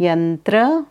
yantra